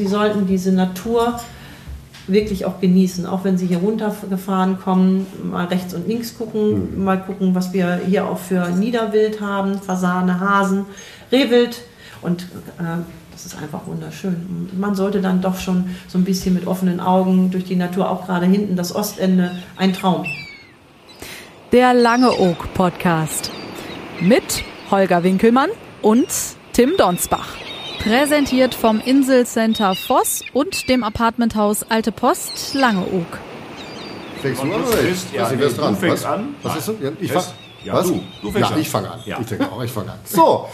sie sollten diese Natur wirklich auch genießen, auch wenn sie hier runtergefahren kommen, mal rechts und links gucken, mhm. mal gucken, was wir hier auch für Niederwild haben, Fasane, Hasen, Rehwild und äh, das ist einfach wunderschön. Man sollte dann doch schon so ein bisschen mit offenen Augen durch die Natur, auch gerade hinten das Ostende, ein Traum. Der Lange Oak Podcast mit Holger Winkelmann und Tim Donsbach. Präsentiert vom Inselcenter Voss und dem Apartmenthaus Alte Post Langeoog. Fängst du an oder ich? Ja, nee, dran. Du fängst was? an. Was ist so? Ja, ich fang, ja, was? du. Du fängst ja, an. ich fange an. Ja. Ich denke auch, ich fange an. So,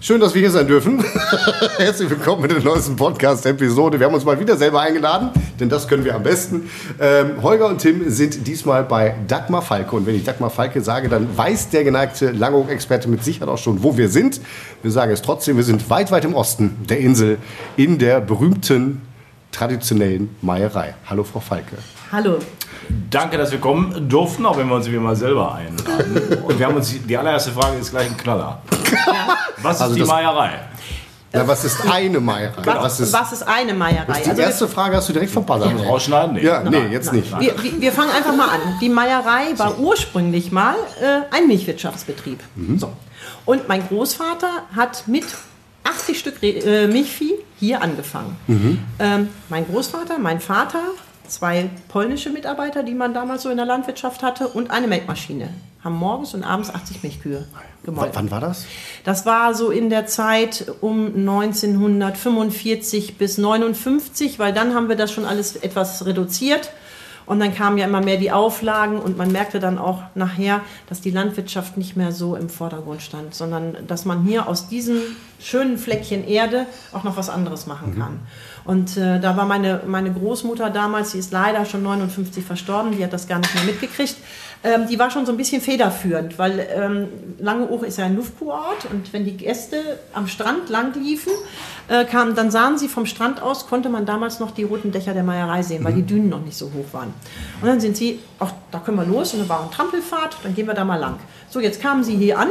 schön, dass wir hier sein dürfen. Herzlich willkommen mit der neuesten Podcast-Episode. Wir haben uns mal wieder selber eingeladen, denn das können wir am besten. Ähm, Holger und Tim sind diesmal bei Dagmar Falke. Und wenn ich Dagmar Falke sage, dann weiß der geneigte Langeoog-Experte mit Sicherheit auch schon, wo wir sind. Wir sagen es trotzdem, wir sind weit, weit im Osten der Insel in der berühmten traditionellen Meierei. Hallo, Frau Falke. Hallo. Danke, dass wir kommen durften, auch wenn wir uns wie mal selber einladen. Und wir haben uns die allererste Frage ist gleich ein Knaller. Ja. Was ist also die Meierei? Ja, was ist eine Meierei? Was, was, ist, was ist, eine Meierei? Die also erste Frage hast du direkt vom Ball. Ja. Rausschneiden? Nee. Ja, nee, jetzt nicht. Wir, wir, fangen einfach mal an. Die Meierei war ursprünglich mal äh, ein Milchwirtschaftsbetrieb. Mhm. So. Und mein Großvater hat mit 80 Stück äh, Milchvieh hier angefangen. Mhm. Ähm, mein Großvater, mein Vater, zwei polnische Mitarbeiter, die man damals so in der Landwirtschaft hatte, und eine Melkmaschine. Haben morgens und abends 80 Milchkühe gemolken. Wann war das? Das war so in der Zeit um 1945 bis 59, weil dann haben wir das schon alles etwas reduziert. Und dann kamen ja immer mehr die Auflagen und man merkte dann auch nachher, dass die Landwirtschaft nicht mehr so im Vordergrund stand, sondern dass man hier aus diesem schönen Fleckchen Erde auch noch was anderes machen kann. Mhm. Und äh, da war meine, meine Großmutter damals, die ist leider schon 59 verstorben, die hat das gar nicht mehr mitgekriegt. Ähm, die war schon so ein bisschen federführend, weil ähm, Langeoog ist ja ein Luftkurort und wenn die Gäste am Strand lang liefen, äh, kamen, dann sahen sie vom Strand aus, konnte man damals noch die roten Dächer der Meierei sehen, weil die mhm. Dünen noch nicht so hoch waren. Und dann sind sie, ach, da können wir los und da war eine Trampelfahrt, dann gehen wir da mal lang. So, jetzt kamen sie hier an,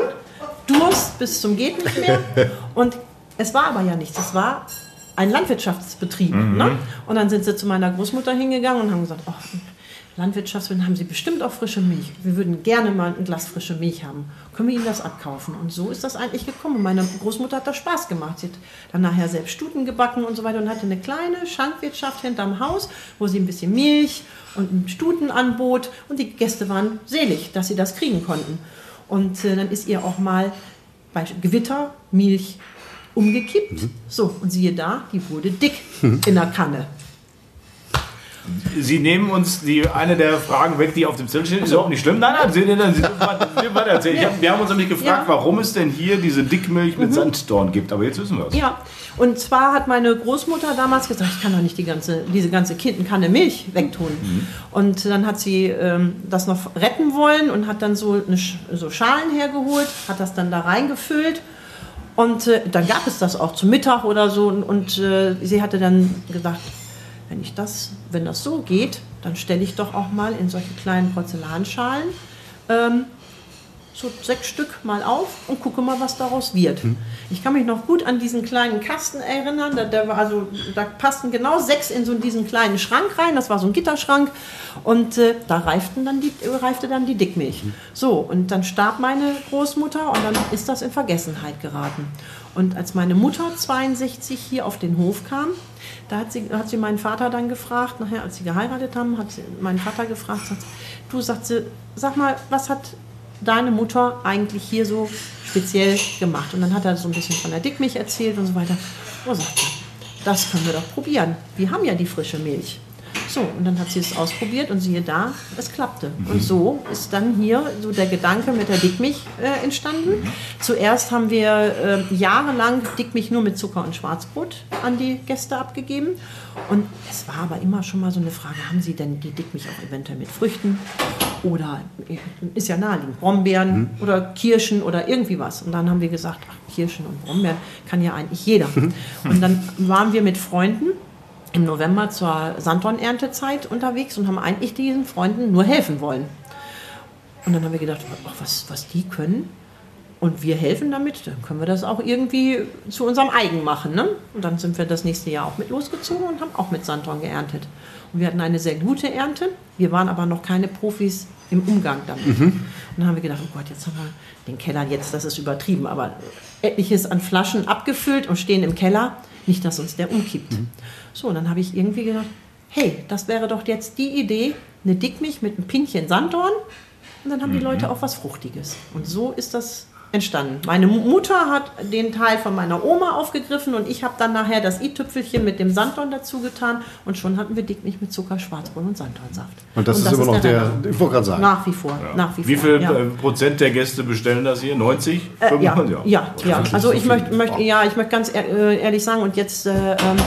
Durst bis zum geht nicht mehr und es war aber ja nichts, es war ein Landwirtschaftsbetrieb. Mhm. Ne? Und dann sind sie zu meiner Großmutter hingegangen und haben gesagt, oh, Landwirtschaftswind haben Sie bestimmt auch frische Milch. Wir würden gerne mal ein Glas frische Milch haben. Können wir Ihnen das abkaufen? Und so ist das eigentlich gekommen. Meine Großmutter hat da Spaß gemacht. Sie hat dann nachher selbst Stuten gebacken und so weiter und hatte eine kleine Schankwirtschaft hinterm Haus, wo sie ein bisschen Milch und Stuten anbot. Und die Gäste waren selig, dass sie das kriegen konnten. Und äh, dann ist ihr auch mal bei Gewitter Milch umgekippt. Mhm. So, und siehe da, die wurde dick mhm. in der Kanne. Sie nehmen uns die, eine der Fragen weg, die auf dem Zettel stehen. Ist überhaupt nicht schlimm. Nein, nein, Sie, nein, Sie weiter erzählen. Hab, wir haben uns nämlich gefragt, ja. warum es denn hier diese Dickmilch mit mhm. Sanddorn gibt. Aber jetzt wissen wir es. Ja, und zwar hat meine Großmutter damals gesagt, ich kann doch nicht die ganze, diese ganze Kanne Milch wegtun. Mhm. Und dann hat sie ähm, das noch retten wollen und hat dann so, eine, so Schalen hergeholt, hat das dann da reingefüllt. Und äh, dann gab es das auch zum Mittag oder so. Und, und äh, sie hatte dann gesagt, wenn ich das, wenn das so geht, dann stelle ich doch auch mal in solche kleinen Porzellanschalen ähm, so sechs Stück mal auf und gucke mal, was daraus wird. Mhm. Ich kann mich noch gut an diesen kleinen Kasten erinnern. Da, da, war also, da passten genau sechs in so diesen kleinen Schrank rein. Das war so ein Gitterschrank. Und äh, da reiften dann die, reifte dann die Dickmilch. Mhm. So, und dann starb meine Großmutter und dann ist das in Vergessenheit geraten. Und als meine Mutter 62 hier auf den Hof kam, da hat sie, hat sie meinen Vater dann gefragt, nachher als sie geheiratet haben, hat sie meinen Vater gefragt, sagt, du, sagt sie, sag mal, was hat deine Mutter eigentlich hier so speziell gemacht? Und dann hat er so ein bisschen von der Dickmilch erzählt und so weiter. Oh, sagt das können wir doch probieren. Wir haben ja die frische Milch. So, und dann hat sie es ausprobiert und siehe da, es klappte. Mhm. Und so ist dann hier so der Gedanke mit der Dickmilch äh, entstanden. Mhm. Zuerst haben wir äh, jahrelang Dickmilch nur mit Zucker und Schwarzbrot an die Gäste abgegeben. Und es war aber immer schon mal so eine Frage, haben Sie denn die Dickmilch auch eventuell mit Früchten? Oder äh, ist ja naheliegend, Brombeeren mhm. oder Kirschen oder irgendwie was. Und dann haben wir gesagt, ach, Kirschen und Brombeeren kann ja eigentlich jeder. Und dann waren wir mit Freunden im November zur Sanddorn-Erntezeit unterwegs und haben eigentlich diesen Freunden nur helfen wollen. Und dann haben wir gedacht, ach, was, was die können, und wir helfen damit, dann können wir das auch irgendwie zu unserem eigen machen. Ne? Und dann sind wir das nächste Jahr auch mit losgezogen und haben auch mit Sanddorn geerntet. Und wir hatten eine sehr gute Ernte. Wir waren aber noch keine Profis im Umgang damit. Mhm. Und dann haben wir gedacht, oh Gott, jetzt haben wir den Keller, jetzt, das ist übertrieben, aber etliches an Flaschen abgefüllt und stehen im Keller. Nicht, dass uns der umkippt. Mhm. So, und dann habe ich irgendwie gedacht, hey, das wäre doch jetzt die Idee, eine Dickmilch mit einem Pinchen Sanddorn. Und dann haben mhm. die Leute auch was Fruchtiges. Und so ist das entstanden. Meine Mutter hat den Teil von meiner Oma aufgegriffen und ich habe dann nachher das i-Tüpfelchen mit dem Sanddorn dazu getan und schon hatten wir Dickmilch mit Zucker, Schwarzbrot und Sanddornsaft. Und das, und das ist immer noch der, der ich wollte sagen. Nach wie vor. Ja. Nach wie, wie viel ja. Äh, Prozent der Gäste bestellen das hier? 90? Äh, ja, ja, ja. Also ich möchte, möchte, ja, ich möchte ganz äh, ehrlich sagen und jetzt... Äh, ähm,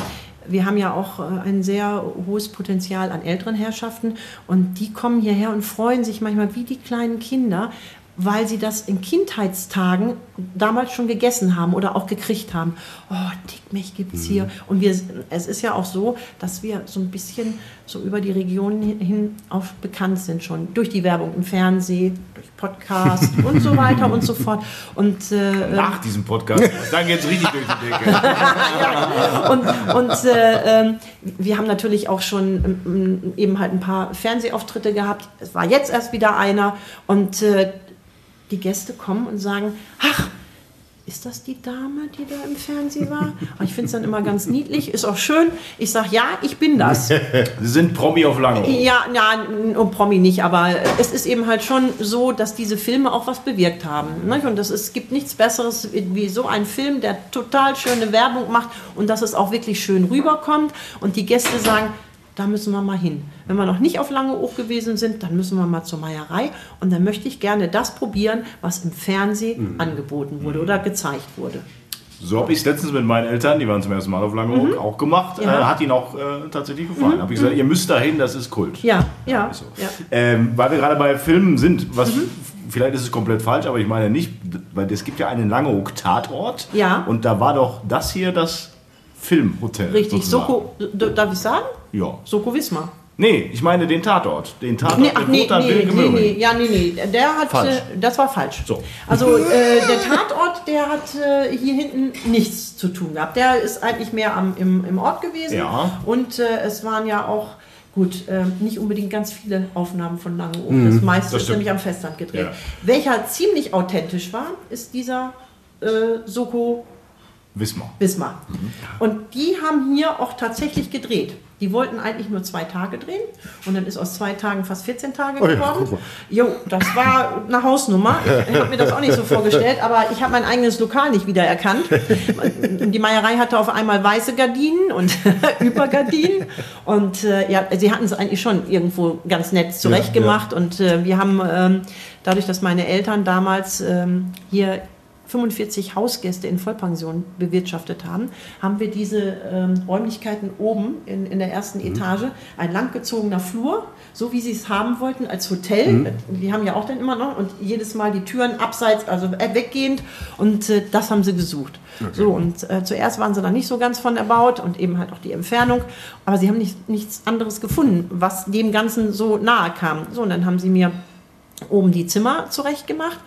wir haben ja auch äh, ein sehr hohes Potenzial an älteren Herrschaften und die kommen hierher und freuen sich manchmal wie die kleinen Kinder, weil sie das in Kindheitstagen damals schon gegessen haben oder auch gekriegt haben. Oh, Dickmilch gibt es hier. Mhm. Und wir, es ist ja auch so, dass wir so ein bisschen so über die Region hin auch bekannt sind schon. Durch die Werbung im Fernsehen, durch Podcast und so weiter und so fort. Und, äh, Nach diesem Podcast, dann geht es richtig durch die Decke. ja, und und äh, ähm, wir haben natürlich auch schon ähm, eben halt ein paar Fernsehauftritte gehabt. Es war jetzt erst wieder einer. Und äh, die Gäste kommen und sagen, ach, ist das die Dame, die da im Fernsehen war? Und ich finde es dann immer ganz niedlich, ist auch schön. Ich sage, ja, ich bin das. Sie sind Promi auf lange. Ja, ja, um Promi nicht, aber es ist eben halt schon so, dass diese Filme auch was bewirkt haben. Ne? Und das ist, es gibt nichts Besseres wie so ein Film, der total schöne Werbung macht und dass es auch wirklich schön rüberkommt und die Gäste sagen, da müssen wir mal hin. Wenn wir noch nicht auf Langeoog gewesen sind, dann müssen wir mal zur Meierei und dann möchte ich gerne das probieren, was im Fernsehen mhm. angeboten wurde oder gezeigt wurde. So habe ich es letztens mit meinen Eltern, die waren zum ersten Mal auf Langeoog, mhm. auch gemacht. Ja. Äh, hat ihnen auch äh, tatsächlich gefallen. Mhm. Habe ich gesagt, ihr müsst dahin, das ist Kult. Ja, ja. So. ja. Ähm, weil wir gerade bei Filmen sind, was mhm. vielleicht ist es komplett falsch, aber ich meine nicht, weil es gibt ja einen Langeoog-Tatort. Ja. Und da war doch das hier das Filmhotel. Richtig, Soko, darf ich sagen? Ja. Soko Wismar. Nee, ich meine den Tatort. Den Tatort nee, ach, nee, nee, nee, nee, ja, nee, nee. Der hat, falsch. Äh, das war falsch. So. Also äh, der Tatort, der hat äh, hier hinten nichts zu tun gehabt. Der ist eigentlich mehr am, im, im Ort gewesen. Ja. Und äh, es waren ja auch, gut, äh, nicht unbedingt ganz viele Aufnahmen von Langeoog. Mhm, das meiste das ist nämlich am Festland gedreht. Ja. Welcher ziemlich authentisch war, ist dieser äh, Soko Wismar. Wismar. Mhm. Und die haben hier auch tatsächlich gedreht. Die wollten eigentlich nur zwei Tage drehen und dann ist aus zwei Tagen fast 14 Tage geworden. Oh ja, jo, das war eine Hausnummer. Ich habe mir das auch nicht so vorgestellt, aber ich habe mein eigenes Lokal nicht wiedererkannt. Die Meierei hatte auf einmal weiße Gardinen und Übergardinen und äh, ja, sie hatten es eigentlich schon irgendwo ganz nett zurechtgemacht ja, ja. und äh, wir haben ähm, dadurch, dass meine Eltern damals ähm, hier 45 Hausgäste in Vollpension bewirtschaftet haben, haben wir diese ähm, Räumlichkeiten oben in, in der ersten mhm. Etage, ein langgezogener Flur, so wie sie es haben wollten als Hotel. Mhm. Die haben ja auch dann immer noch und jedes Mal die Türen abseits, also weggehend und äh, das haben sie gesucht. Okay. So und äh, zuerst waren sie da nicht so ganz von erbaut und eben halt auch die Entfernung, aber sie haben nicht, nichts anderes gefunden, was dem Ganzen so nahe kam. So und dann haben sie mir oben die Zimmer zurecht gemacht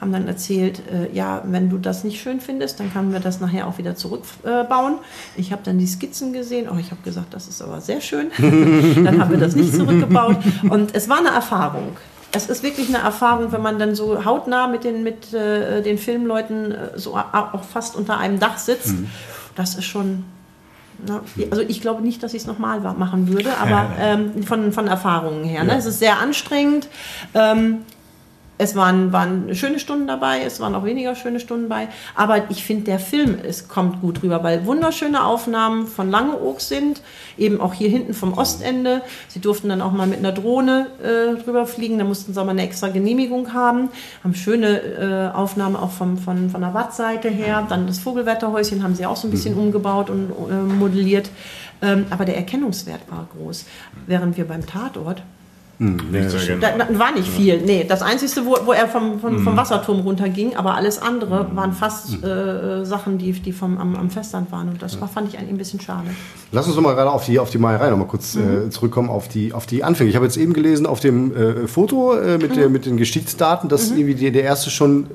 haben dann erzählt, äh, ja, wenn du das nicht schön findest, dann können wir das nachher auch wieder zurückbauen. Äh, ich habe dann die Skizzen gesehen, oh, ich habe gesagt, das ist aber sehr schön. dann haben wir das nicht zurückgebaut und es war eine Erfahrung. Es ist wirklich eine Erfahrung, wenn man dann so hautnah mit den, mit, äh, den Filmleuten äh, so auch fast unter einem Dach sitzt. Mhm. Das ist schon na, also ich glaube nicht, dass ich es nochmal machen würde, aber ähm, von, von Erfahrungen her. Ne? Ja. Es ist sehr anstrengend. Ähm, es waren, waren schöne Stunden dabei, es waren auch weniger schöne Stunden bei. Aber ich finde, der Film es kommt gut rüber, weil wunderschöne Aufnahmen von Langeoog sind, eben auch hier hinten vom Ostende. Sie durften dann auch mal mit einer Drohne äh, drüber fliegen, da mussten sie aber eine extra Genehmigung haben. Haben schöne äh, Aufnahmen auch vom, von, von der Wattseite her. Dann das Vogelwetterhäuschen haben sie auch so ein bisschen mhm. umgebaut und äh, modelliert. Ähm, aber der Erkennungswert war groß. Während wir beim Tatort Hm, nicht so da, war nicht viel. Nee, das Einzige, wo, wo er vom, vom, vom hm. Wasserturm runterging, aber alles andere hm. waren fast äh, Sachen, die, die vom, am, am Festland waren. Und das war, fand ich eigentlich ein bisschen schade. Lass uns noch mal gerade auf die, auf die Malerei noch mal kurz äh, mhm. äh, zurückkommen, auf die, auf die Anfänge. Ich habe jetzt eben gelesen auf dem äh, Foto äh, mit, mhm. der, mit den Geschichtsdaten, dass mhm. irgendwie die, der erste schon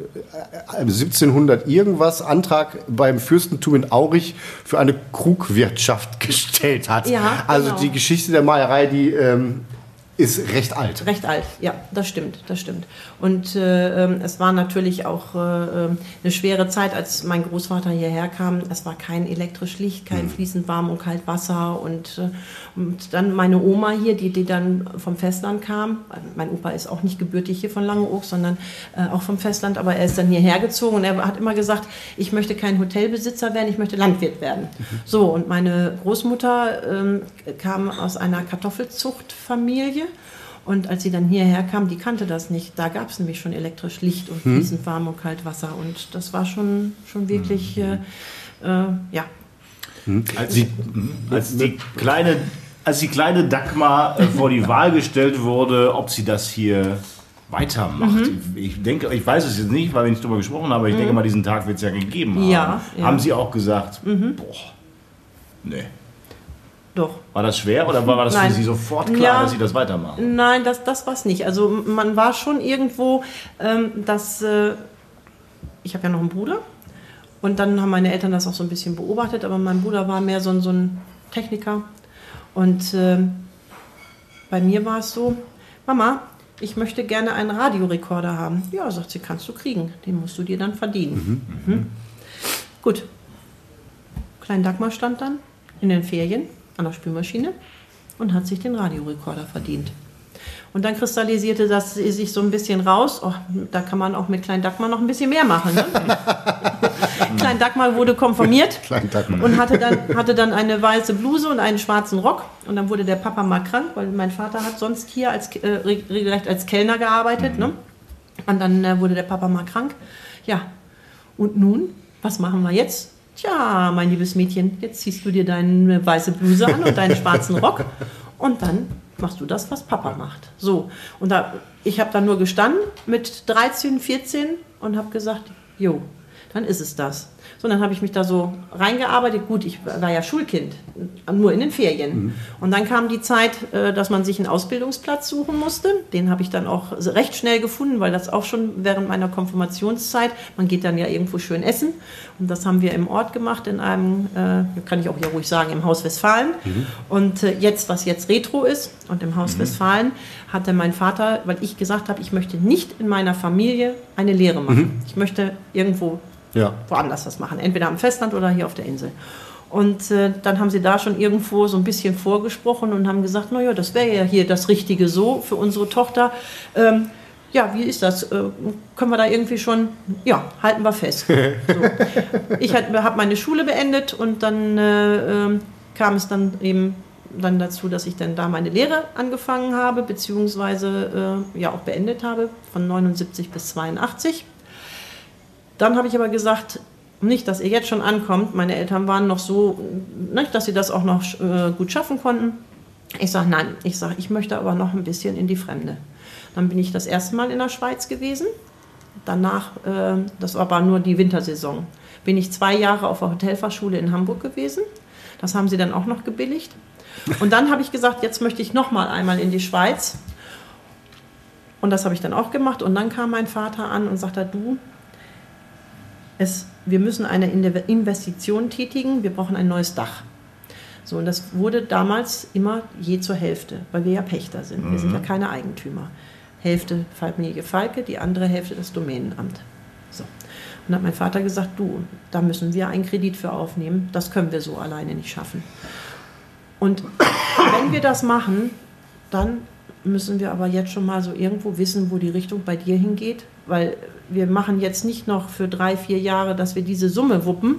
1700 äh, irgendwas Antrag beim Fürstentum in Aurich für eine Krugwirtschaft gestellt hat. Ja, also genau. die Geschichte der Malerei, die ähm, ist recht alt. Recht alt, ja, das stimmt, das stimmt. Und äh, ähm, es war natürlich auch äh, ähm, eine schwere Zeit, als mein Großvater hierher kam. Es war kein elektrisch Licht, kein mhm. fließend warm und kalt Wasser. Und, äh, und dann meine Oma hier, die, die dann vom Festland kam. Mein Opa ist auch nicht gebürtig hier von Langeoog, sondern äh, auch vom Festland. Aber er ist dann hierher gezogen und er hat immer gesagt, ich möchte kein Hotelbesitzer werden, ich möchte Landwirt werden. Mhm. So, und meine Großmutter ähm, kam aus einer Kartoffelzuchtfamilie. Und als sie dann hierher kam, die kannte das nicht. Da gab es nämlich schon elektrisch Licht und hm. fließend warm und kalt Wasser. Und das war schon, schon wirklich, hm. äh, äh, ja. Hm. Als, die, als, die kleine, als die kleine Dagmar äh, vor die Wahl gestellt wurde, ob sie das hier weitermacht. Mhm. Ich denke, ich weiß es jetzt nicht, weil wir nicht darüber gesprochen haben, aber ich mhm. denke mal, diesen Tag wird es ja gegeben haben. Ja, ja. Haben Sie auch gesagt, mhm. boah, nee. Doch. War das schwer oder war das Nein. für Sie sofort klar, ja, dass Sie das weitermachen? Nein, das, das war es nicht. Also man war schon irgendwo, ähm, dass äh, ich habe ja noch einen Bruder und dann haben meine Eltern das auch so ein bisschen beobachtet, aber mein Bruder war mehr so ein, so ein Techniker und äh, bei mir war es so, Mama, ich möchte gerne einen Radiorekorder haben. Ja, sagt sie, kannst du kriegen. Den musst du dir dann verdienen. Mhm. Mhm. Gut. Klein Dagmar stand dann in den Ferien an der Spülmaschine und hat sich den Radiorekorder verdient. Und dann kristallisierte das sich so ein bisschen raus. Oh, da kann man auch mit Klein Dagmar noch ein bisschen mehr machen. Ne? Klein Dagmar wurde konformiert und hatte dann, hatte dann eine weiße Bluse und einen schwarzen Rock. Und dann wurde der Papa mal krank, weil mein Vater hat sonst hier als, äh, regelrecht als Kellner gearbeitet. Mhm. Ne? Und dann äh, wurde der Papa mal krank. Ja, und nun, was machen wir jetzt? Tja, mein liebes Mädchen, jetzt ziehst du dir deine weiße Bluse an und deinen schwarzen Rock und dann machst du das, was Papa macht. So, und da, ich habe dann nur gestanden mit 13, 14 und habe gesagt, jo, dann ist es das. So, dann habe ich mich da so reingearbeitet. Gut, ich war ja Schulkind, nur in den Ferien. Mhm. Und dann kam die Zeit, äh, dass man sich einen Ausbildungsplatz suchen musste. Den habe ich dann auch recht schnell gefunden, weil das auch schon während meiner Konfirmationszeit, man geht dann ja irgendwo schön essen. Und das haben wir im Ort gemacht, in einem, äh, kann ich auch ja ruhig sagen, im Haus Westfalen. Mhm. Und äh, jetzt, was jetzt Retro ist, und im Haus mhm. Westfalen hatte mein Vater, weil ich gesagt habe, ich möchte nicht in meiner Familie eine Lehre machen. Mhm. Ich möchte irgendwo ja. woanders was machen, entweder am Festland oder hier auf der Insel. Und äh, dann haben sie da schon irgendwo so ein bisschen vorgesprochen und haben gesagt, naja, das wäre ja hier das Richtige so für unsere Tochter. Ähm, ja, wie ist das? Äh, können wir da irgendwie schon, ja, halten wir fest. So. Ich habe meine Schule beendet und dann äh, ähm, kam es dann eben dann dazu, dass ich dann da meine Lehre angefangen habe, beziehungsweise äh, ja auch beendet habe, von 79 bis 82. Dann habe ich aber gesagt, nicht, dass ihr jetzt schon ankommt. Meine Eltern waren noch so, nicht, dass sie das auch noch äh, gut schaffen konnten. Ich sage, nein, ich sage, ich möchte aber noch ein bisschen in die Fremde. Dann bin ich das erste Mal in der Schweiz gewesen. Danach, äh, das war aber nur die Wintersaison, bin ich zwei Jahre auf der Hotelfachschule in Hamburg gewesen. Das haben sie dann auch noch gebilligt. Und dann habe ich gesagt, jetzt möchte ich noch mal einmal in die Schweiz. Und das habe ich dann auch gemacht. Und dann kam mein Vater an und sagte, du, es, wir müssen eine Investition tätigen, wir brauchen ein neues Dach. So, und das wurde damals immer je zur Hälfte, weil wir ja Pächter sind. Wir mhm. sind ja mhm. keine Eigentümer. Hälfte Familie Falke, die andere Hälfte das Domänenamt. So. Und dann hat mein Vater gesagt, du, da müssen wir einen Kredit für aufnehmen. Das können wir so alleine nicht schaffen. Und wenn wir das machen, dann müssen wir aber jetzt schon mal so irgendwo wissen, wo die Richtung bei dir hingeht, weil wir machen jetzt nicht noch für drei, vier Jahre, dass wir diese Summe wuppen.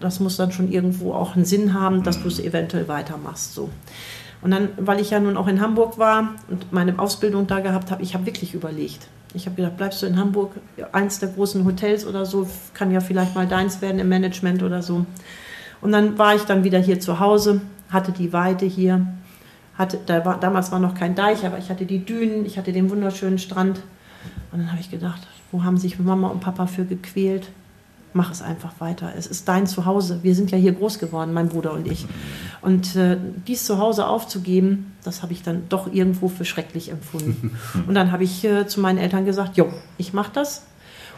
Das muss dann schon irgendwo auch einen Sinn haben, dass du es eventuell weitermachst. So. Und dann, weil ich ja nun auch in Hamburg war und meine Ausbildung da gehabt habe, ich habe wirklich überlegt. Ich habe gedacht, bleibst du in Hamburg, eins der großen Hotels oder so, kann ja vielleicht mal deins werden im Management oder so. Und dann war ich dann wieder hier zu Hause, hatte die Weite hier, hatte, da war, damals war noch kein Deich, aber ich hatte die Dünen, ich hatte den wunderschönen Strand. Und dann habe ich gedacht, wo haben sich Mama und Papa für gequält? Mach es einfach weiter. Es ist dein Zuhause. Wir sind ja hier groß geworden, mein Bruder und ich. Und äh, dies Zuhause aufzugeben, das habe ich dann doch irgendwo für schrecklich empfunden. Und dann habe ich äh, zu meinen Eltern gesagt, jo, ich mache das.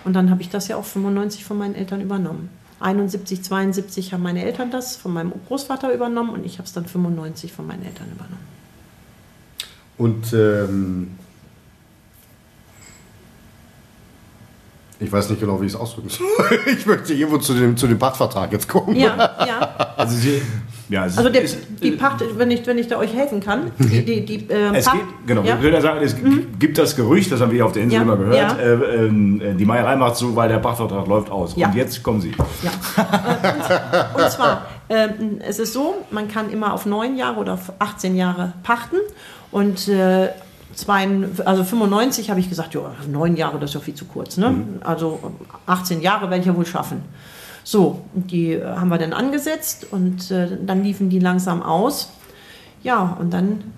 Und dann habe ich das ja auch 95 von meinen Eltern übernommen. 71, 72 haben meine Eltern das von meinem Großvater übernommen und ich habe es dann 95 von meinen Eltern übernommen. Und ähm, ich weiß nicht genau, wie ich es ausdrücken soll. ich möchte irgendwo zu dem, zu dem Pachtvertrag jetzt kommen. Ja, ja. Also Sie, ja, also der, die Pacht, wenn ich, wenn ich da euch helfen kann, die, die, die äh, es Pacht, geht, genau, ja. wir können ja sagen, es mhm. gibt das Gerücht, das haben wir auf der Insel ja. immer gehört, ja. äh, äh, die Meierei macht so, weil der Pachtvertrag läuft aus. Und jetzt kommen Sie. Ja. und, und zwar, ähm, es ist so, man kann immer auf neun Jahre oder auf 18 Jahre pachten und äh, zwei, also 95 habe ich gesagt, ja, neun Jahre, das ist ja viel zu kurz. Ne? Mhm. Also 18 Jahre werde ich ja wohl schaffen. So, die äh, haben wir dann angesetzt und äh, dann liefen die langsam aus. Ja, und dann,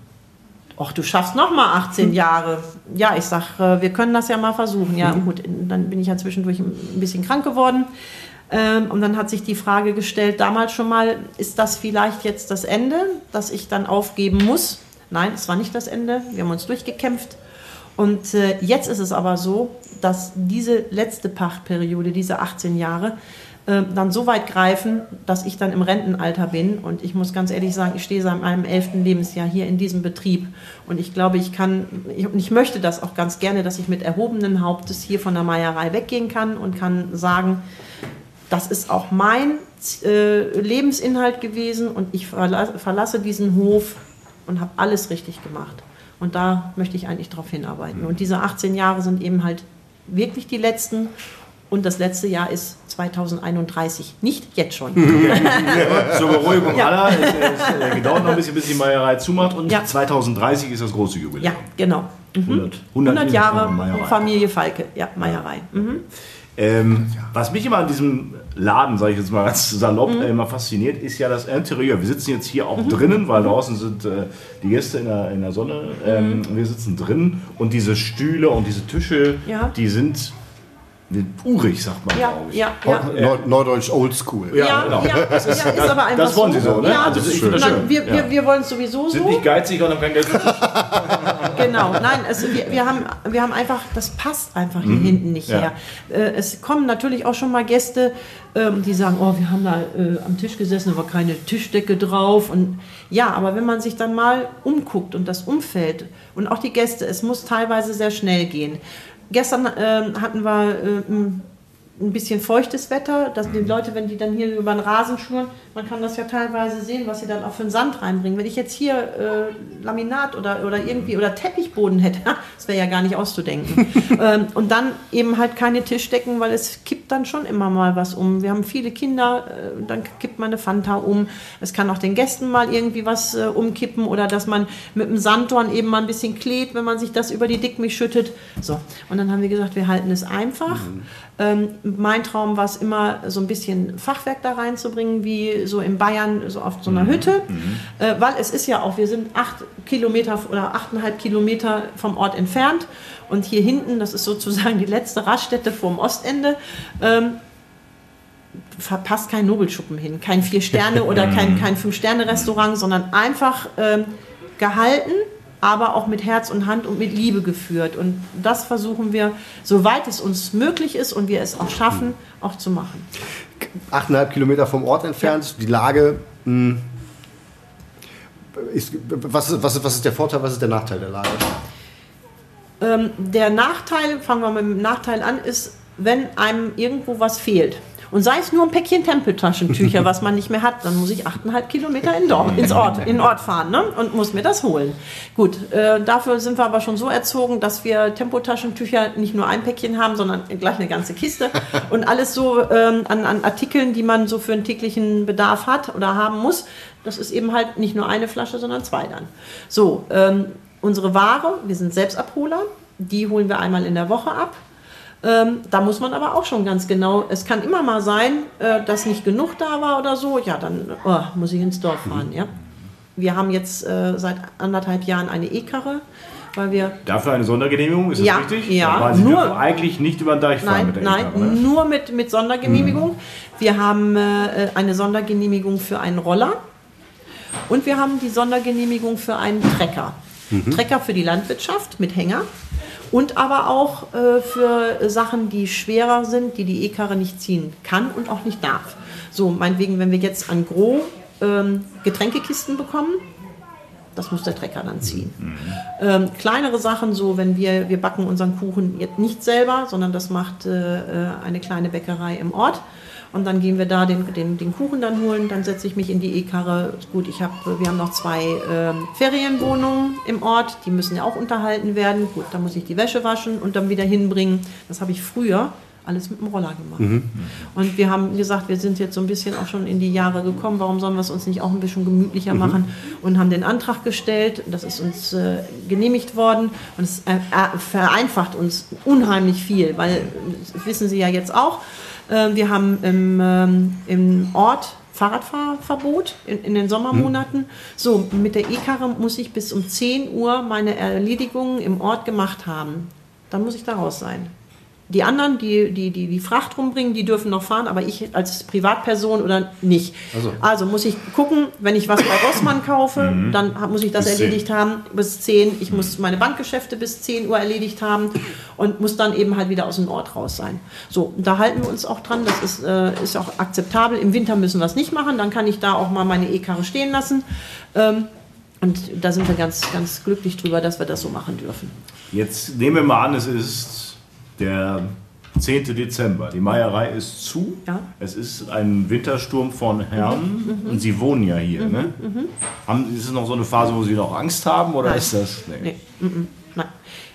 ach, du schaffst noch mal 18 Jahre. Ja, ich sag, äh, wir können das ja mal versuchen. Ja, mhm. gut, dann bin ich ja zwischendurch ein bisschen krank geworden. Ähm, und dann hat sich die Frage gestellt, damals schon mal, ist das vielleicht jetzt das Ende, dass ich dann aufgeben muss? Nein, es war nicht das Ende. Wir haben uns durchgekämpft. Und äh, jetzt ist es aber so, dass diese letzte Pachtperiode, diese 18 Jahre, äh, dann so weit greifen, dass ich dann im Rentenalter bin. Und ich muss ganz ehrlich sagen, ich stehe seit meinem elften Lebensjahr hier in diesem Betrieb. Und ich glaube, ich kann, ich, ich möchte das auch ganz gerne, dass ich mit erhobenen Hauptes hier von der Meierei weggehen kann und kann sagen, das ist auch mein äh, Lebensinhalt gewesen und ich verlasse, verlasse diesen Hof und habe alles richtig gemacht. Und da möchte ich eigentlich darauf hinarbeiten. Und diese 18 Jahre sind eben halt wirklich die letzten. Und das letzte Jahr ist 2031, nicht jetzt schon. Zur Beruhigung ja. aller, es, es, es dauert noch ein bisschen, bis die Meierei zumacht und ja. 2030 ist das große Jubiläum. Ja, genau. Mhm. 100, 100, 100 Jahre Familie Falke, ja, Meierei. Mhm. Ähm, was mich immer an diesem Laden, sage ich jetzt mal ganz salopp, mhm. immer fasziniert, ist ja das Interieur. Wir sitzen jetzt hier auch mhm. drinnen, weil draußen sind äh, die Gäste in der, in der Sonne. Ähm, mhm. Wir sitzen drin und diese Stühle und diese Tische, ja. die sind urig, sagt man, ja, glaube ich. Ja, ja. Nord Norddeutsch Oldschool. Ja, ja, genau. ja, das ist, ist aber einfach Das wollen Sie so, ne? Ja, also, das schön. Wir, wir, wir wollen es sowieso so. Sind nicht geizig und haben kein Geld. genau, nein, es, wir, wir, haben, wir haben einfach, das passt einfach hier mhm. hinten nicht her. Äh, es kommen natürlich auch schon mal Gäste, ähm, die sagen, oh, wir haben da äh, am Tisch gesessen, da war keine Tischdecke drauf. Und ja, aber wenn man sich dann mal umguckt und das Umfeld und auch die Gäste, es muss teilweise sehr schnell gehen. Gestern äh, hatten wir äh, bisschen feuchtes Wetter, dass die Leute, wenn die dann hier über den Rasen schnurren, man kann das ja teilweise sehen, was sie dann auch für einen Sand reinbringen. Wenn ich jetzt hier äh, Laminat oder, oder irgendwie oder Teppichboden hätte, das wäre ja gar nicht auszudenken. ähm, und dann eben halt keine Tischdecken, weil es kippt dann schon immer mal was um. Wir haben viele Kinder, äh, dann kippt man eine Fanta um. Es kann auch den Gästen mal irgendwie was äh, umkippen oder dass man mit dem Sanddorn eben mal ein bisschen klebt, wenn man sich das über die Dickmilch schüttet. So. Und dann haben wir gesagt, wir halten es einfach. Mhm. Ähm, mein Traum war es immer, so ein bisschen Fachwerk da reinzubringen, wie so in Bayern, so auf so einer mhm. Hütte. Mhm. Äh, weil es ist ja auch, wir sind acht Kilometer oder achteinhalb Kilometer vom Ort entfernt. Und hier hinten, das ist sozusagen die letzte Raststätte vorm Ostende, ähm, verpasst kein Nobelschuppen hin, kein Vier-Sterne- oder kein, kein Fünf-Sterne-Restaurant, sondern einfach ähm, gehalten aber auch mit Herz und Hand und mit Liebe geführt. Und das versuchen wir, soweit es uns möglich ist und wir es auch schaffen, auch zu machen. Achteinhalb Kilometer vom Ort entfernt, ja. die Lage. Hm, ist, was, ist, was, was ist der Vorteil, was ist der Nachteil der Lage? Ähm, der Nachteil, fangen wir mit dem Nachteil an, ist, wenn einem irgendwo was fehlt. Und sei es nur ein Päckchen Tempeltaschentücher, was man nicht mehr hat, dann muss ich 8,5 Kilometer in Dorf, ins Ort, in Ort fahren ne? und muss mir das holen. Gut, äh, dafür sind wir aber schon so erzogen, dass wir Tempotaschentücher nicht nur ein Päckchen haben, sondern gleich eine ganze Kiste und alles so ähm, an, an Artikeln, die man so für einen täglichen Bedarf hat oder haben muss. Das ist eben halt nicht nur eine Flasche, sondern zwei dann. So, ähm, unsere Ware, wir sind Selbstabholer, die holen wir einmal in der Woche ab. Ähm, da muss man aber auch schon ganz genau, es kann immer mal sein, äh, dass nicht genug da war oder so, ja, dann oh, muss ich ins Dorf fahren, ja. Wir haben jetzt äh, seit anderthalb Jahren eine E-Karre weil wir Dafür eine Sondergenehmigung, ist das ja, richtig? Ja, Sie nur eigentlich nicht über den Deich fahren nein, mit der Nein, E-Karre, ne? nur mit, mit Sondergenehmigung. Mhm. Wir haben äh, eine Sondergenehmigung für einen Roller und wir haben die Sondergenehmigung für einen Trecker. Mhm. Trecker für die Landwirtschaft mit Hänger und aber auch äh, für Sachen, die schwerer sind, die die E-Karre nicht ziehen kann und auch nicht darf. So, meinetwegen, wenn wir jetzt an Gros ähm, Getränkekisten bekommen, das muss der Trecker dann ziehen. Mhm. Ähm, kleinere Sachen, so wenn wir, wir backen unseren Kuchen jetzt nicht selber, sondern das macht äh, äh, eine kleine Bäckerei im Ort. Und dann gehen wir da den, den, den Kuchen dann holen. Dann setze ich mich in die E-Karre. Gut, ich hab, wir haben noch zwei ähm, Ferienwohnungen im Ort. Die müssen ja auch unterhalten werden. Gut, da muss ich die Wäsche waschen und dann wieder hinbringen. Das habe ich früher alles mit dem Roller gemacht. Mhm. Und wir haben gesagt, wir sind jetzt so ein bisschen auch schon in die Jahre gekommen, warum sollen wir es uns nicht auch ein bisschen gemütlicher mhm. machen und haben den Antrag gestellt, das ist uns äh, genehmigt worden und es äh, äh vereinfacht uns unheimlich viel, weil, das wissen Sie ja jetzt auch, äh, wir haben im, ähm, im Ort Fahrradfahrverbot in, in, den Sommermonaten. Mhm. So, mit der E-Karre muss ich bis um 10 Uhr meine Erledigungen im Ort gemacht haben. Dann muss ich da raus sein. Die anderen, die, die die, die Fracht rumbringen, die dürfen noch fahren, aber ich als Privatperson oder nicht. Also, also muss ich gucken, wenn ich was bei Rossmann kaufe, mhm. dann muss ich das bis erledigt 10. haben bis 10. Ich mhm. muss meine Bankgeschäfte bis 10 Uhr erledigt haben und muss dann eben halt wieder aus dem Ort raus sein. So, da halten wir uns auch dran. Das ist, äh, ist auch akzeptabel. Im Winter müssen wir es nicht machen. Dann kann ich da auch mal meine E-Karre stehen lassen. Ähm, und da sind wir ganz, ganz glücklich drüber, dass wir das so machen dürfen. Jetzt nehmen wir mal an, es ist der 10. Dezember. Die Meierei ist zu. Ja. Es ist ein Wintersturm von Herren mhm. mhm. und Sie wohnen ja hier. Mhm. Ne? Mhm. Haben, ist es noch so eine Phase, wo Sie noch Angst haben oder Nein. ist das? Nee. nee. Mhm. Nein.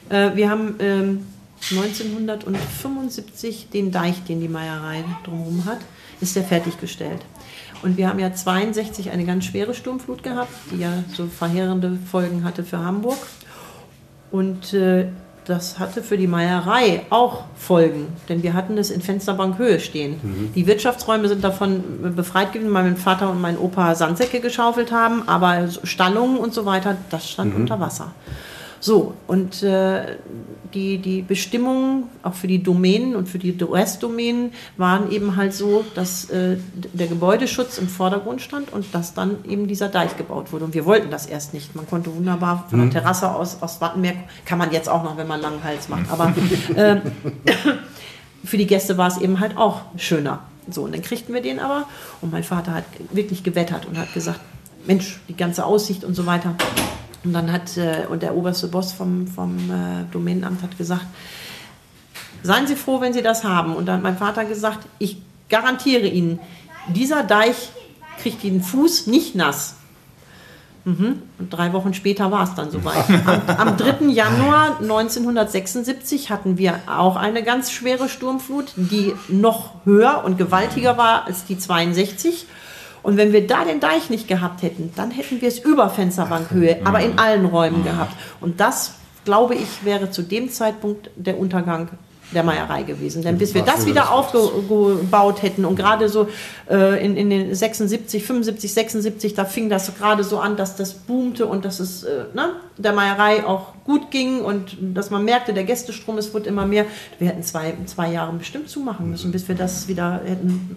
Äh, wir haben ähm, 1975 den Deich, den die Meierei drumherum hat, ist der fertiggestellt. Und wir haben ja 62 eine ganz schwere Sturmflut gehabt, die ja so verheerende Folgen hatte für Hamburg. Und äh, das hatte für die Meierei auch Folgen, denn wir hatten es in Fensterbankhöhe stehen. Mhm. Die Wirtschaftsräume sind davon befreit gewesen, weil mein Vater und mein Opa Sandsäcke geschaufelt haben, aber Stallungen und so weiter, das stand mhm. unter Wasser. So, und äh, die, die Bestimmungen auch für die Domänen und für die Restdomänen waren eben halt so, dass äh, der Gebäudeschutz im Vordergrund stand und dass dann eben dieser Deich gebaut wurde. Und wir wollten das erst nicht. Man konnte wunderbar von der mhm. Terrasse aus, aus Wattenberg, kann man jetzt auch noch, wenn man langen Hals macht, aber äh, für die Gäste war es eben halt auch schöner. So, und dann kriegten wir den aber und mein Vater hat wirklich gewettert und hat gesagt, Mensch, die ganze Aussicht und so weiter und dann hat, äh, und der oberste Boss vom, vom äh, Domänenamt hat gesagt, seien Sie froh, wenn Sie das haben. Und dann hat mein Vater gesagt, ich garantiere Ihnen, dieser Deich kriegt den Fuß nicht nass. Mhm. Und drei Wochen später war es dann soweit. Am, am 3. Januar 1976 hatten wir auch eine ganz schwere Sturmflut, die noch höher und gewaltiger war als die 62. Und wenn wir da den Deich nicht gehabt hätten, dann hätten wir es über Fensterbankhöhe, aber in allen Räumen gehabt. Und das, glaube ich, wäre zu dem Zeitpunkt der Untergang der Meierei gewesen. Denn bis wir das wieder aufgebaut hätten und gerade so äh, in, in den 76, 75, 76, da fing das gerade so an, dass das boomte und dass es äh, ne, der Meierei auch gut ging und dass man merkte, der Gästestrom, es wurde immer mehr. Wir hätten zwei, zwei Jahre bestimmt zumachen müssen, bis wir das wieder hätten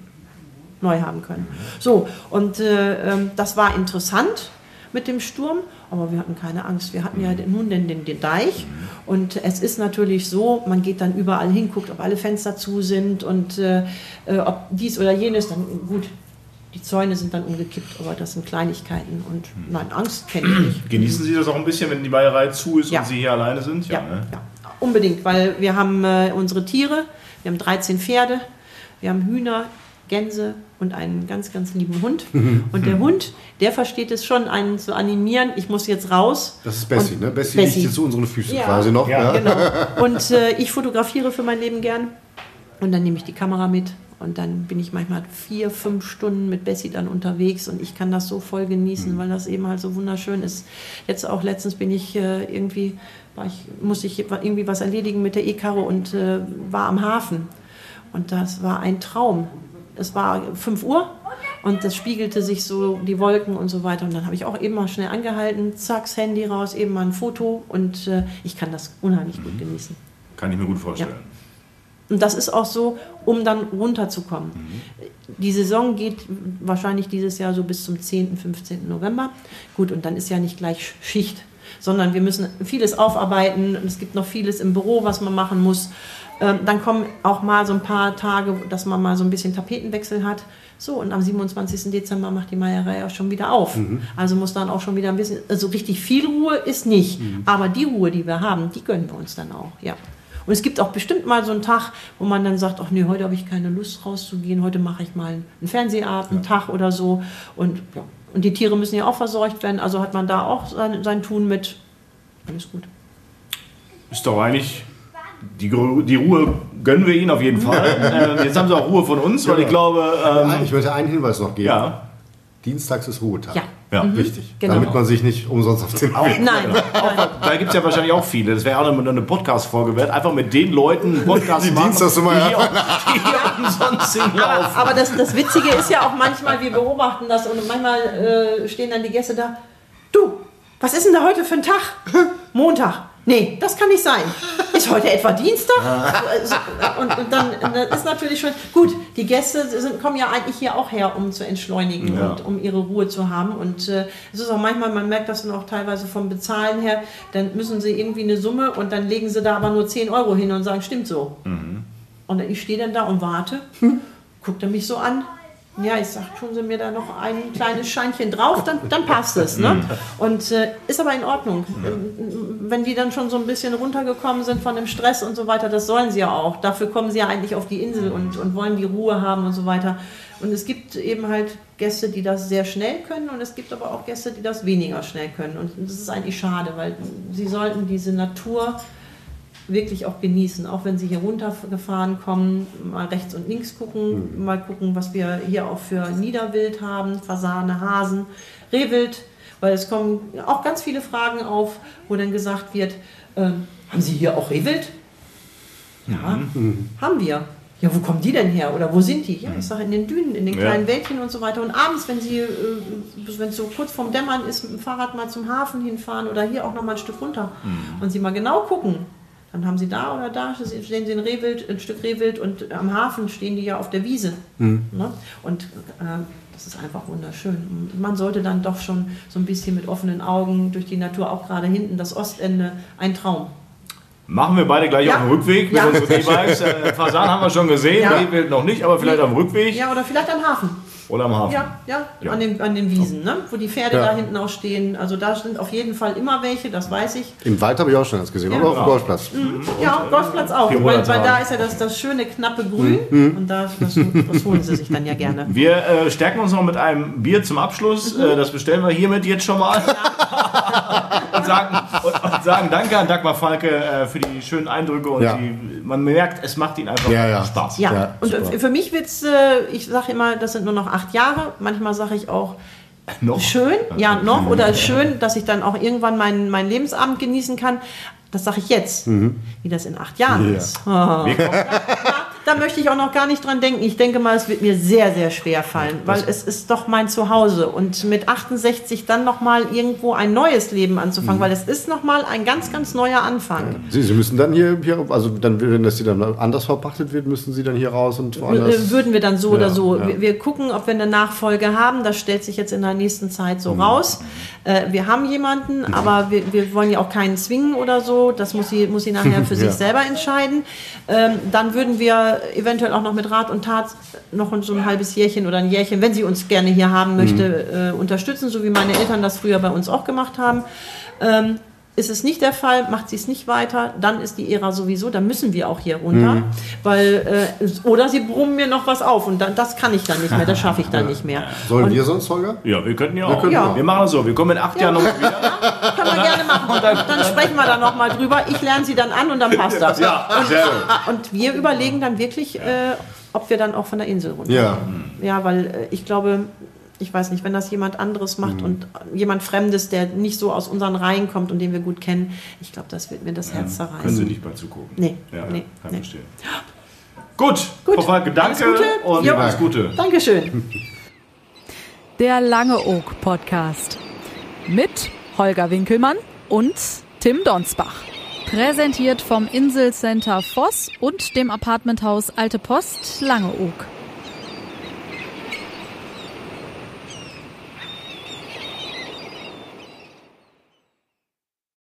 neu haben können. So, und äh, ähm, das war interessant mit dem Sturm, aber wir hatten keine Angst. Wir hatten ja nun den, den, den Deich und es ist natürlich so, man geht dann überall hin, guckt, ob alle Fenster zu sind und äh, äh ob dies oder jenes, dann gut, die Zäune sind dann umgekippt, aber das sind Kleinigkeiten und nein, Angst kenne ich nicht. Genießen Sie das auch ein bisschen, wenn die Meierei zu ist ja. und Sie hier alleine sind? Ja, ja, ne? ja. unbedingt, weil wir haben äh, unsere Tiere, wir haben 13 Pferde, wir haben Hühner, Gänse und einen ganz, ganz lieben Hund. Und der Hund, der versteht es schon, einen zu animieren. Ich muss jetzt raus. Das ist Bessie, ne? Bessie, Bessie. liegt zu unseren Füßen ja. quasi noch. Ja, ja. genau. Und äh, ich fotografiere für mein Leben gern. Und dann nehme ich die Kamera mit. Und dann bin ich manchmal vier, fünf Stunden mit Bessie dann unterwegs und ich kann das so voll genießen, mhm. weil das eben halt so wunderschön ist. Jetzt auch letztens bin ich äh, irgendwie, war ich, musste ich irgendwie was erledigen mit der E-Karre und äh, war am Hafen. Und das war ein Traum es war 5 Uhr Und das spiegelte sich so, die Wolken und so weiter. Und dann habe ich auch eben mal schnell angehalten, zack, das Handy raus, eben mal ein Foto. Und äh, ich kann das unheimlich gut genießen. Kann ich mir gut vorstellen. Ja. Und das ist auch so, um dann runterzukommen. Mhm. Die Saison geht wahrscheinlich dieses Jahr so bis zum 10., 15. November. Gut, und dann ist ja nicht gleich Schicht, sondern wir müssen vieles aufarbeiten. Es gibt noch vieles im Büro, was man machen muss. Ähm, dann kommen auch mal so ein paar Tage, dass man mal so ein bisschen Tapetenwechsel hat. So, und am 27. Dezember macht die Meierei auch schon wieder auf. Mhm. Also muss dann auch schon wieder ein bisschen, also richtig viel Ruhe ist nicht. Mhm. Aber die Ruhe, die wir haben, die gönnen wir uns dann auch, ja. Und es gibt auch bestimmt mal so einen Tag, wo man dann sagt, ach nee, heute habe ich keine Lust rauszugehen, heute mache ich mal einen Fernsehabend, einen ja. Tag oder so. Und, ja. und die Tiere müssen ja auch versorgt werden, also hat man da auch sein, sein Tun mit. Alles gut. Ist doch eigentlich die, die, Ruhe gönnen wir Ihnen auf jeden Fall. äh, jetzt haben Sie auch Ruhe von uns, weil ich glaube. Ähm, ich möchte einen Hinweis noch geben. Ja. Dienstags ist Ruhetag. Ja. Ja, mhm. wichtig. Genau. Damit man sich nicht umsonst auf den Weg Nein. Genau. da gibt es ja wahrscheinlich auch viele. Das wäre auch eine, eine Podcast-Folge wert. Einfach mit den Leuten Podcast die machen, die, ja. hier, die hier umsonst hinlaufen. Aber, aber das, das Witzige ist ja auch manchmal, wir beobachten das und manchmal äh, stehen dann die Gäste da. Du, was ist denn da heute für ein Tag? Montag. Nee, das kann nicht sein. Ist heute etwa Dienstag? und, und dann, dann, ist natürlich schon gut. Die Gäste sind, kommen ja eigentlich hier auch her, um zu entschleunigen ja. und um ihre Ruhe zu haben. Und äh, es ist auch manchmal, man merkt das dann auch teilweise vom Bezahlen her, dann müssen sie irgendwie eine Summe und dann legen sie da aber nur 10 Euro hin und sagen, stimmt so. Mhm. Und ich stehe dann da und warte, hm, guckt er mich so an, ja, ich sag, tun Sie mir da noch ein kleines Scheinchen drauf, dann, dann passt es. Ne? Und äh, ist aber in Ordnung. Wenn die dann schon so ein bisschen runtergekommen sind von dem Stress und so weiter, das sollen sie ja auch. Dafür kommen sie ja eigentlich auf die Insel und, und wollen die Ruhe haben und so weiter. Und es gibt eben halt Gäste, die das sehr schnell können und es gibt aber auch Gäste, die das weniger schnell können. Und das ist eigentlich schade, weil sie sollten diese Natur wirklich auch genießen, auch wenn sie hier runtergefahren kommen, mal rechts und links gucken, mhm. mal gucken, was wir hier auch für Niederwild haben, Fasane, Hasen, Rehwild, weil es kommen auch ganz viele Fragen auf, wo dann gesagt wird, ähm, haben Sie hier auch Rehwild? Ja, mhm. haben wir. Ja, wo kommen die denn her? Oder wo sind die? Ja, ich sage in den Dünen, in den kleinen ja. Wäldchen und so weiter. Und abends, wenn sie, äh, wenn es so kurz vorm Dämmern ist, mit dem Fahrrad mal zum Hafen hinfahren oder hier auch noch mal ein Stück runter mhm. und sie mal genau gucken, dann haben sie da oder da, stehen sie in Rehwild, ein Stück Rehwild und am Hafen stehen die ja auf der Wiese. Mhm. Ne? Und äh, das ist einfach wunderschön. Man sollte dann doch schon so ein bisschen mit offenen Augen durch die Natur, auch gerade hinten das Ostende, ein Traum. Machen wir beide gleich ja. auf dem Rückweg mit ja. unseren E-Bikes. Äh, Fasan haben wir schon gesehen, ja. Noch nicht, aber vielleicht am Rückweg. Ja, oder vielleicht am Hafen. Oder am Hafen. Ja, ja, ja. An, den, an den Wiesen, ne? wo die Pferde ja. da hinten auch stehen. Also da sind auf jeden Fall immer welche, das weiß ich. Im Wald habe ich auch schon das gesehen, ja. aber auf dem Golfplatz. Mhm. Ja, Und, Golfplatz auch, weil, weil, da ist ja das, das schöne, knappe Grün mhm. und da, das, das, holen sie sich dann ja gerne. Wir äh, stärken uns noch mit einem Bier zum Abschluss. Mhm. Äh, das bestellen wir hiermit jetzt schon mal. und, sagen, und, und, sagen Danke an Dagmar Falke äh, für die schönen Eindrücke und die, man merkt, es macht ihnen einfach Spaß. Ja, und super. für mich wird es, äh, ich sage immer, das sind nur noch acht Jahre. Manchmal sage ich auch, noch. schön, ja, noch oder schön, dass ich dann auch irgendwann meinen mein Lebensabend genießen kann. Das sage ich jetzt, mhm. wie das in acht Jahren yeah. ist. Oh da möchte ich auch noch gar nicht dran denken. Ich denke mal, es wird mir sehr, sehr schwer fallen, weil es ist doch mein Zuhause. Und mit 68 dann nochmal irgendwo ein neues Leben anzufangen, mhm. weil es ist nochmal ein ganz, ganz neuer Anfang. Sie, Sie müssen dann hier, hier, also dann, wenn das dann anders verpachtet wird, müssen Sie dann hier raus und woanders. Würden wir dann so ja, oder so. Ja. Wir, wir, gucken, ob wir eine Nachfolge haben. Das stellt sich jetzt in der nächsten Zeit so mhm. raus. Äh, wir haben jemanden, mhm. aber wir, wir, wollen ja auch keinen zwingen oder so. Das muss sie, muss sie nachher für sich selber entscheiden. Ähm, dann würden wir eventuell auch noch mit Rat und Tat noch so ein halbes Jährchen oder ein Jährchen, wenn sie uns gerne hier haben möchte, mhm. äh, unterstützen, so wie meine Eltern das früher bei uns auch gemacht haben. Ähm, ist es nicht der Fall, macht sie es nicht weiter, dann ist die Ära sowieso, dann müssen wir auch hier runter. Mhm. Weil, äh, oder sie brummen mir noch was auf und dann, das kann ich dann nicht mehr, das schaffe ich dann nicht mehr. Sollen und, wir sonst, Holger? Ja, wir könnten ja auch. Wir, ja. wir machen es so, wir kommen in acht ja. Jahren nochmal wieder. Ja, können wir gerne machen. Und dann, dann, sprechen wir da nochmal drüber. Ich lerne sie dann an und dann passt das. Ja, und, und wir überlegen dann wirklich, äh, ob wir dann auch von der Insel runter. Ja, ja weil äh, ich glaube, ich weiß nicht, wenn das jemand anderes macht mhm. und jemand Fremdes, der nicht so aus unseren Reihen kommt und den wir gut kennen, ich glaube, das wird mir das Herz zerreißen. Können Sie nicht mal zugucken. Nee, ja, nee, kann nee. verstehen. Gut, gut. Frau Falke, danke alles Gute. und jo. alles Gute. Dankeschön. Der Langeoog Podcast. Mit Holger Winkelmann und Tim Donsbach. Präsentiert vom Inselcenter Voss und dem Apartmenthaus Alte Post Langeoog.